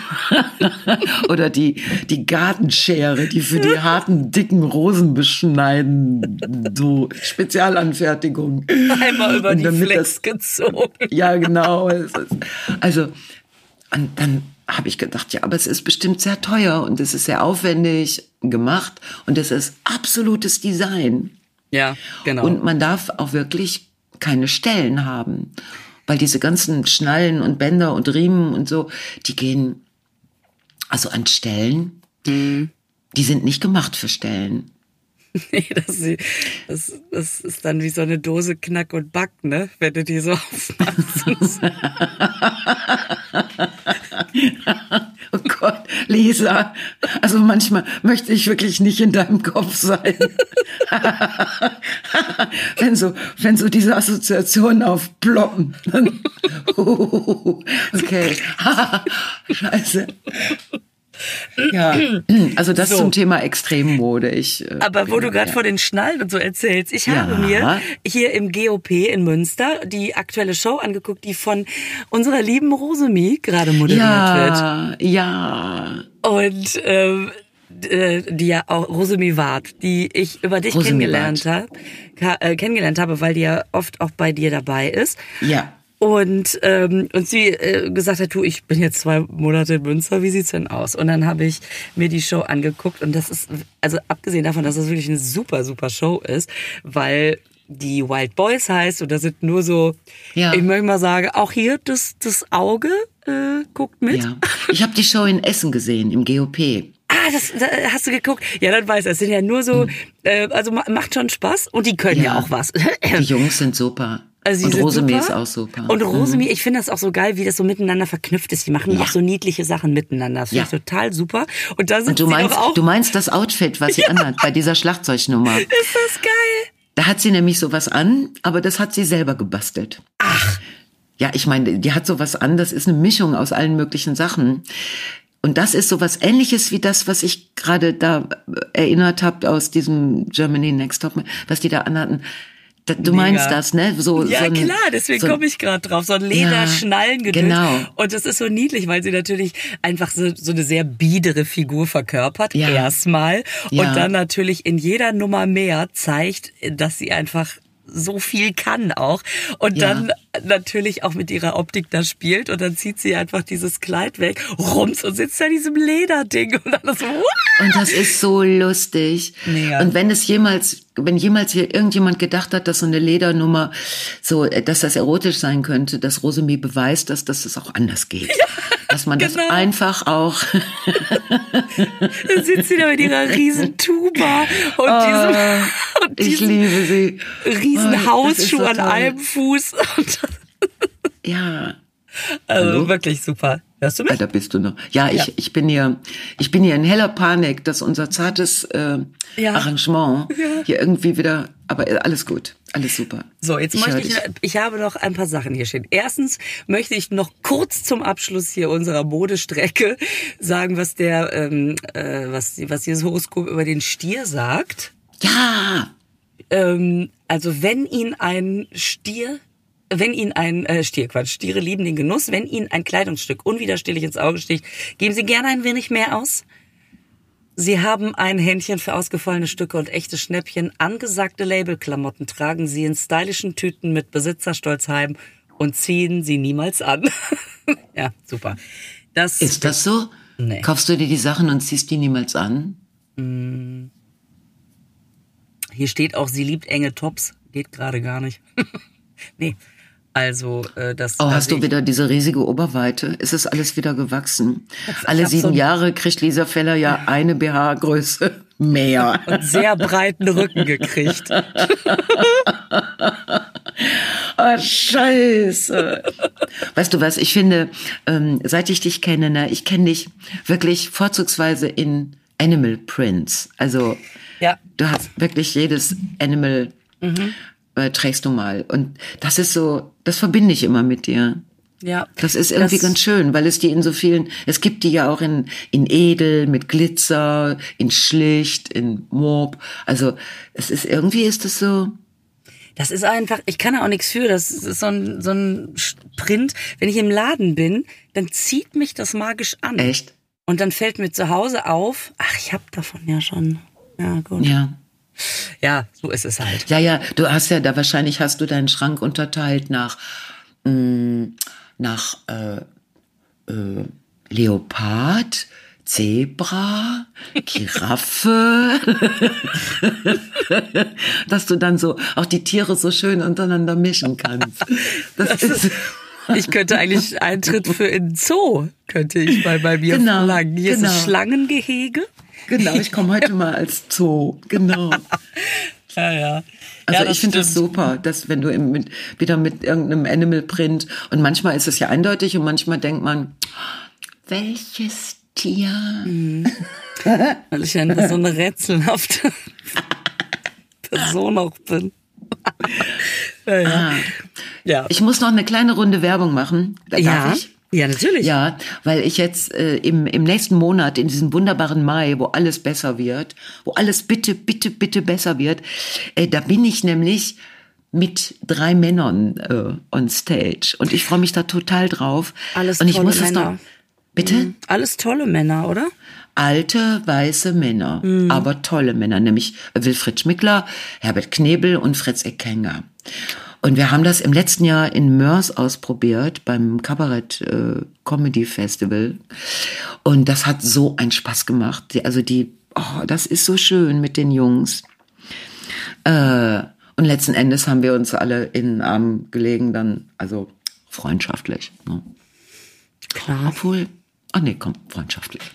oder die, die Gartenschere, die für die harten, dicken Rosen beschneiden, so Spezialanfertigung. Einmal über die Flex das, gezogen. Ja, genau. Also, und dann habe ich gedacht, ja, aber es ist bestimmt sehr teuer und es ist sehr aufwendig gemacht und es ist absolutes Design. Ja, genau. Und man darf auch wirklich keine Stellen haben, weil diese ganzen Schnallen und Bänder und Riemen und so, die gehen also an Stellen, mhm. die sind nicht gemacht für Stellen. Nee, das, das, das ist dann wie so eine Dose Knack und Back, ne? Wenn du die so aufmachst. Oh Gott, Lisa. Also manchmal möchte ich wirklich nicht in deinem Kopf sein. wenn so, wenn so diese Assoziationen aufploppen. okay. Scheiße. Ja, also das so. zum Thema Extremmode. Ich, äh, Aber wo du gerade ja. vor den Schnallen und so erzählst, ich habe mir hier im GOP in Münster die aktuelle Show angeguckt, die von unserer lieben Rosemie gerade moderiert ja, wird. Ja, Und ähm, äh, die ja auch Rosemie Ward, die ich über dich Rosemie kennengelernt habe, äh, kennengelernt habe, weil die ja oft auch bei dir dabei ist. Ja und ähm, und sie äh, gesagt hat, du, ich bin jetzt zwei Monate in Münster, wie sieht's denn aus? Und dann habe ich mir die Show angeguckt und das ist also abgesehen davon, dass das wirklich eine super super Show ist, weil die Wild Boys heißt und da sind nur so, ja. ich möchte mal sagen, auch hier das das Auge äh, guckt mit. Ja. Ich habe die Show in Essen gesehen im GOP. Ah, das, das hast du geguckt. Ja, dann weiß er. Es sind ja nur so, hm. äh, also macht schon Spaß und die können ja, ja auch was. Die Jungs sind super. Also und Rosemary ist auch super. Und Rosemary, mhm. ich finde das auch so geil, wie das so miteinander verknüpft ist. Die machen ja. auch so niedliche Sachen miteinander. Das finde ja. ich total super. Und da sind und du meinst, auch du meinst das Outfit, was sie ja. anhat bei dieser Schlagzeugnummer. Ist das geil? Da hat sie nämlich sowas an, aber das hat sie selber gebastelt. Ach. Ja, ich meine, die hat sowas an, das ist eine Mischung aus allen möglichen Sachen. Und das ist sowas ähnliches wie das, was ich gerade da erinnert habe aus diesem Germany Next Top, was die da anhatten. Du Mega. meinst das, ne? So, ja, so ein, klar, deswegen so komme ich gerade drauf. So ein Lederschnallengedöns. Ja, genau. Und das ist so niedlich, weil sie natürlich einfach so, so eine sehr biedere Figur verkörpert, ja. erstmal. Ja. Und dann natürlich in jeder Nummer mehr zeigt, dass sie einfach so viel kann auch. Und ja. dann natürlich auch mit ihrer Optik da spielt und dann zieht sie einfach dieses Kleid weg, rums und sitzt da in diesem Lederding und dann so, What? Und das ist so lustig. Mega. Und wenn es jemals, wenn jemals hier irgendjemand gedacht hat, dass so eine Ledernummer so, dass das erotisch sein könnte, dass Rosemie beweist, dass, dass es auch anders geht. Ja, dass man genau. das einfach auch. dann sitzt sie da mit ihrer riesen Tuba und, oh, diesem, und ich liebe sie. riesen oh, Hausschuh so an einem Fuß. ja. Also Hallo? wirklich super. Hörst du mich? Ja, da bist du noch. Ja, ja, Ich, ich bin hier, ich bin hier in heller Panik, dass unser zartes äh, ja. Arrangement ja. hier irgendwie wieder, aber alles gut, alles super. So, jetzt ich möchte ich, ich habe noch ein paar Sachen hier stehen. Erstens möchte ich noch kurz zum Abschluss hier unserer Modestrecke sagen, was der, ähm, äh, was, was dieses Horoskop über den Stier sagt. Ja. Ähm, also wenn ihn ein Stier wenn Ihnen ein äh, Stierquatsch, Stiere lieben den Genuss, wenn Ihnen ein Kleidungsstück unwiderstehlich ins Auge sticht, geben Sie gerne ein wenig mehr aus. Sie haben ein Händchen für ausgefallene Stücke und echte Schnäppchen. Angesagte Labelklamotten tragen Sie in stylischen Tüten mit Besitzerstolz heim und ziehen sie niemals an. ja, super. Das ist das so? Nee. Kaufst du dir die Sachen und ziehst die niemals an? Mm. Hier steht auch, sie liebt enge Tops. Geht gerade gar nicht. nee. Also äh, das. Oh, hast du wieder diese riesige Oberweite? Ist es alles wieder gewachsen? Alle sieben so Jahre kriegt Lisa Feller ja eine BH-Größe mehr. Und sehr breiten Rücken gekriegt. oh, Scheiße. Weißt du was, ich finde, ähm, seit ich dich kenne, ne, ich kenne dich wirklich vorzugsweise in Animal Prints. Also ja. du hast wirklich jedes Animal mhm äh, trägst du mal. Und das ist so, das verbinde ich immer mit dir. Ja. Das ist irgendwie das, ganz schön, weil es die in so vielen, es gibt die ja auch in, in edel, mit Glitzer, in schlicht, in Mob. Also, es ist, irgendwie ist es so. Das ist einfach, ich kann da auch nichts für. Das ist so ein, so ein Sprint. Wenn ich im Laden bin, dann zieht mich das magisch an. Echt? Und dann fällt mir zu Hause auf, ach, ich hab davon ja schon. Ja, gut. Ja. Ja, so ist es halt. Ja, ja, du hast ja da wahrscheinlich hast du deinen Schrank unterteilt nach mh, mm, nach äh, äh, Leopard, Zebra, Giraffe, dass du dann so auch die Tiere so schön untereinander mischen kannst. Das, das ist ich könnte eigentlich Eintritt für in Zoo, könnte ich bei, bei mir genau, verlangen. Hier genau. ist ein genau. Schlangengehege. Genau, ich komme heute mal als Zoo. Genau. ja, ja. Also ja, ich finde das super, dass wenn du mit, wieder mit irgendeinem Animal Print und manchmal ist es ja eindeutig und manchmal denkt man, welches Tia. Mhm. Weil ich ja so eine rätselhafte Person auch bin. ja, ah. ja. Ich muss noch eine kleine Runde Werbung machen. Darf ja. ich? Ja, natürlich. Ja, weil ich jetzt äh, im, im nächsten Monat, in diesem wunderbaren Mai, wo alles besser wird, wo alles bitte, bitte, bitte besser wird, äh, da bin ich nämlich mit drei Männern äh, on stage. Und ich freue mich da total drauf. Alles Und ich tolle muss Männer. Das noch, bitte? Mhm. Alles tolle Männer, oder? Alte, weiße Männer, mhm. aber tolle Männer, nämlich Wilfried Schmickler, Herbert Knebel und Fritz Eckenger. Und wir haben das im letzten Jahr in Mörs ausprobiert beim Kabarett äh, Comedy Festival. Und das hat so einen Spaß gemacht. Also die, oh, das ist so schön mit den Jungs. Äh, und letzten Endes haben wir uns alle in den Arm gelegen, dann, also freundschaftlich. Ne? Klar. Obwohl, Ach nee, komm, freundschaftlich.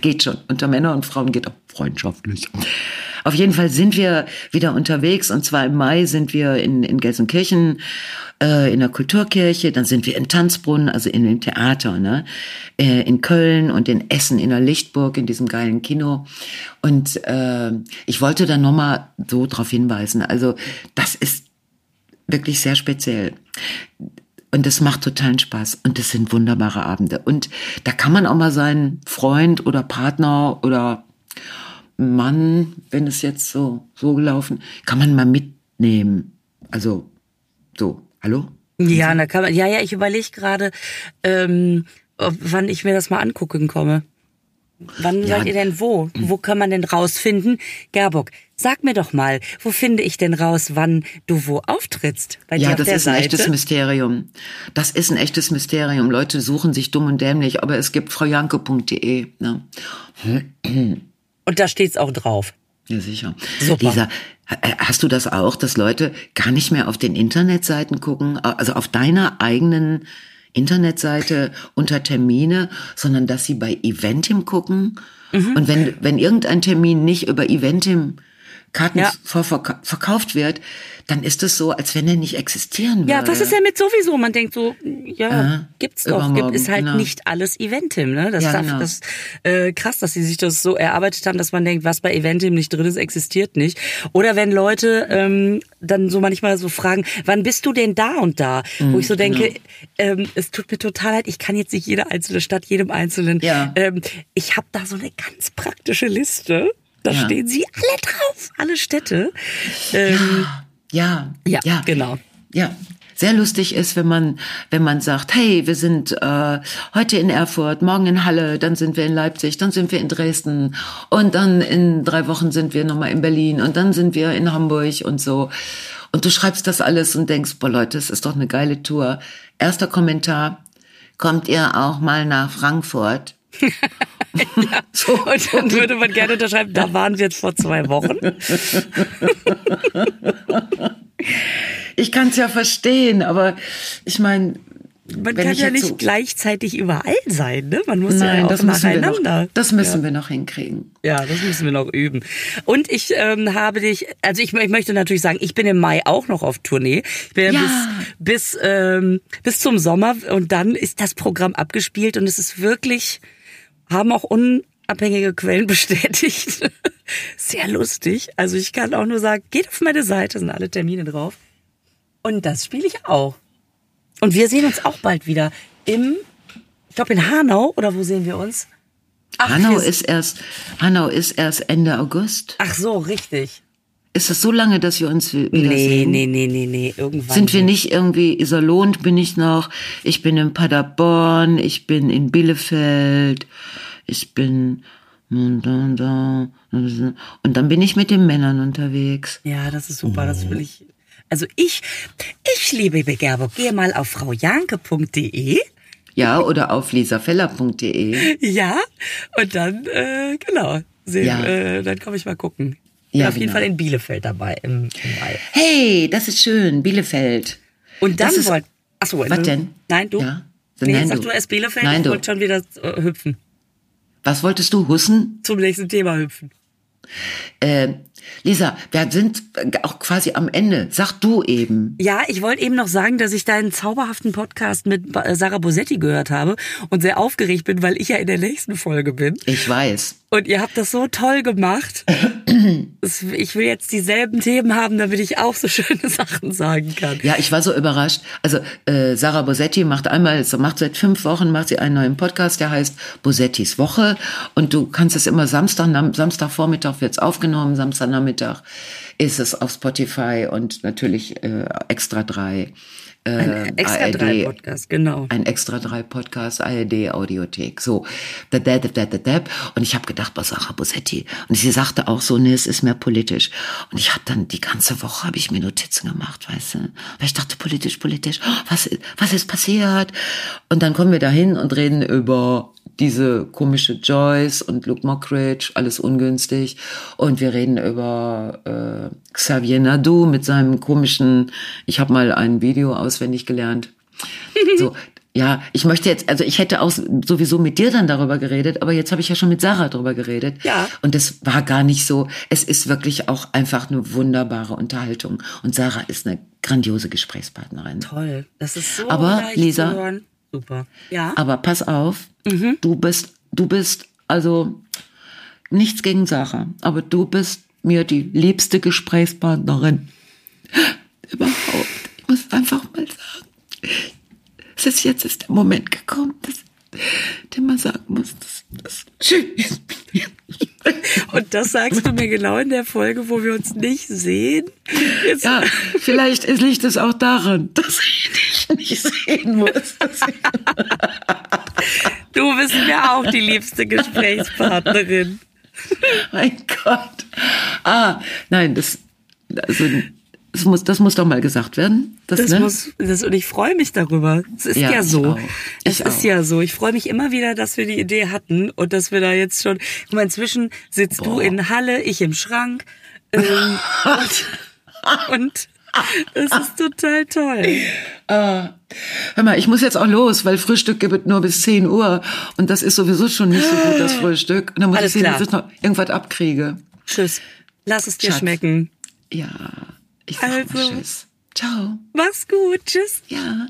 geht schon. Unter Männer und Frauen geht auch freundschaftlich. Auf jeden Fall sind wir wieder unterwegs und zwar im Mai sind wir in, in Gelsenkirchen äh, in der Kulturkirche, dann sind wir in Tanzbrunnen, also in dem Theater, ne? Äh, in Köln und in Essen in der Lichtburg in diesem geilen Kino. Und äh, ich wollte da nochmal so drauf hinweisen. Also das ist wirklich sehr speziell. Und es macht totalen Spaß. Und es sind wunderbare Abende. Und da kann man auch mal seinen Freund oder Partner oder Mann, wenn es jetzt so, so gelaufen, kann man mal mitnehmen. Also, so, hallo? Ja, da kann man, ja, ja, ich überlege gerade, ähm, wann ich mir das mal angucken komme. Wann ja. seid ihr denn wo? Wo kann man denn rausfinden? Gerburg, sag mir doch mal, wo finde ich denn raus, wann du wo auftrittst? Bei ja, das ist Seite? ein echtes Mysterium. Das ist ein echtes Mysterium. Leute suchen sich dumm und dämlich, aber es gibt fraujanke.de. Ne? Und da steht's auch drauf. Ja, sicher. Super. Lisa, hast du das auch, dass Leute gar nicht mehr auf den Internetseiten gucken, also auf deiner eigenen Internetseite unter Termine, sondern dass sie bei Eventim gucken. Mhm. Und wenn, wenn irgendein Termin nicht über Eventim Karten ja. verkauft wird, dann ist es so, als wenn er nicht existieren würde. Ja, was ist mit sowieso? Man denkt so, ja, äh, gibt's doch, gibt ist halt genau. nicht alles Eventim, ne? Das, ja, darf, genau. das äh, krass, dass sie sich das so erarbeitet haben, dass man denkt, was bei Eventim nicht drin ist, existiert nicht. Oder wenn Leute ähm, dann so manchmal so fragen, wann bist du denn da und da? Mhm, Wo ich so denke, genau. ähm, es tut mir total leid, ich kann jetzt nicht jede einzelne Stadt, jedem einzelnen. Ja. Ähm, ich habe da so eine ganz praktische Liste. Da ja. stehen sie alle drauf, alle Städte. Ähm, ja, ja, ja, genau. Ja, sehr lustig ist, wenn man, wenn man sagt, hey, wir sind äh, heute in Erfurt, morgen in Halle, dann sind wir in Leipzig, dann sind wir in Dresden und dann in drei Wochen sind wir nochmal in Berlin und dann sind wir in Hamburg und so. Und du schreibst das alles und denkst, boah Leute, es ist doch eine geile Tour. Erster Kommentar, kommt ihr auch mal nach Frankfurt? ja. so. Und dann würde man gerne unterschreiben, da waren wir jetzt vor zwei Wochen. ich kann es ja verstehen, aber ich meine, man kann ja nicht so gleichzeitig überall sein, ne? Man muss Nein, ja auch das nacheinander. Noch, das müssen ja. wir noch hinkriegen. Ja, das müssen wir noch üben. Und ich ähm, habe dich, also ich, ich möchte natürlich sagen, ich bin im Mai auch noch auf Tournee. Ich bin ja. bis bis ähm, bis zum Sommer und dann ist das Programm abgespielt und es ist wirklich haben auch unabhängige Quellen bestätigt. Sehr lustig. Also ich kann auch nur sagen, geht auf meine Seite, sind alle Termine drauf. Und das spiele ich auch. Und wir sehen uns auch bald wieder im, ich glaube in Hanau, oder wo sehen wir uns? Ach, Hanau ist erst, Hanau ist erst Ende August. Ach so, richtig. Ist das so lange, dass wir uns wieder nee, sehen? Nee, nee, nee, nee, irgendwann. Sind wir nicht irgendwie, Iserlohn bin ich noch, ich bin in Paderborn, ich bin in Bielefeld, ich bin und dann bin ich mit den Männern unterwegs. Ja, das ist super, das will ich. Also ich, ich liebe Begerbung. Gehe mal auf fraujanke.de. Ja, oder auf lisafeller.de. Ja, und dann, äh, genau, sehen, ja. äh, dann komme ich mal gucken bin ja, auf jeden genau. Fall in Bielefeld dabei im, im Mai. Hey, das ist schön, Bielefeld. Und dann wollt. Achso, was denn? Nein, du? Ja. Nee, Nein, sag du. du erst Bielefeld, Nein, ich wollte schon wieder äh, hüpfen. Was wolltest du, Hussen? Zum nächsten Thema hüpfen. Äh, Lisa, wir sind auch quasi am Ende. Sag du eben. Ja, ich wollte eben noch sagen, dass ich deinen zauberhaften Podcast mit Sarah Bosetti gehört habe und sehr aufgeregt bin, weil ich ja in der nächsten Folge bin. Ich weiß. Und ihr habt das so toll gemacht. Ich will jetzt dieselben Themen haben, damit ich auch so schöne Sachen sagen kann. Ja, ich war so überrascht. Also äh, Sarah Bosetti macht einmal, macht seit fünf Wochen macht sie einen neuen Podcast, der heißt Bosettis Woche. Und du kannst es immer Samstag, Samstagvormittag wird's aufgenommen, Samstagnachmittag ist es auf Spotify und natürlich äh, extra drei ein äh, extra ARD, drei Podcast, genau. Ein extra drei Podcast, ARD Audiothek. So, da, da, da, da, da. Und ich habe gedacht, was Sarah Bosetti. Und sie sagte auch so, nee, es ist mehr politisch. Und ich habe dann die ganze Woche habe ich mir Notizen gemacht, weißt du, weil ich dachte politisch, politisch. Was, was ist passiert? Und dann kommen wir dahin und reden über diese komische Joyce und Luke Mockridge, alles ungünstig. Und wir reden über äh, Xavier Nadu mit seinem komischen, ich habe mal ein Video auswendig gelernt. So, ja, ich möchte jetzt, also ich hätte auch sowieso mit dir dann darüber geredet, aber jetzt habe ich ja schon mit Sarah darüber geredet. Ja. Und das war gar nicht so. Es ist wirklich auch einfach eine wunderbare Unterhaltung. Und Sarah ist eine grandiose Gesprächspartnerin. Toll. Das ist so aber, Lisa. Super. Ja. Aber pass auf, mhm. du bist, du bist, also nichts gegen Sarah, aber du bist mir die liebste Gesprächspartnerin überhaupt. Ich muss einfach mal sagen, es ist jetzt ist der Moment gekommen, dass, den man sagen muss, dass das schön ist. Und das sagst du mir genau in der Folge, wo wir uns nicht sehen. Jetzt ja, vielleicht liegt es auch daran, dass ich dich nicht sehen muss. Du bist mir auch die liebste Gesprächspartnerin. Mein Gott. Ah, nein, das, also, das muss, das muss doch mal gesagt werden. Das, das ne? muss, das, und ich freue mich darüber. Es ist ja, ja so. Es ist ja so. Ich freue mich immer wieder, dass wir die Idee hatten und dass wir da jetzt schon, guck mal, inzwischen sitzt Boah. du in Halle, ich im Schrank. Ähm, und, und das ist total toll. Ah, hör mal, ich muss jetzt auch los, weil Frühstück gibt nur bis 10 Uhr und das ist sowieso schon nicht so gut, das Frühstück. Und dann muss Alles ich sehen, dass ich noch irgendwas abkriege. Tschüss. Lass es dir Schatz. schmecken. Ja. Ich sag also, Tschüss. Ciao. Mach's gut. Tschüss. Ja.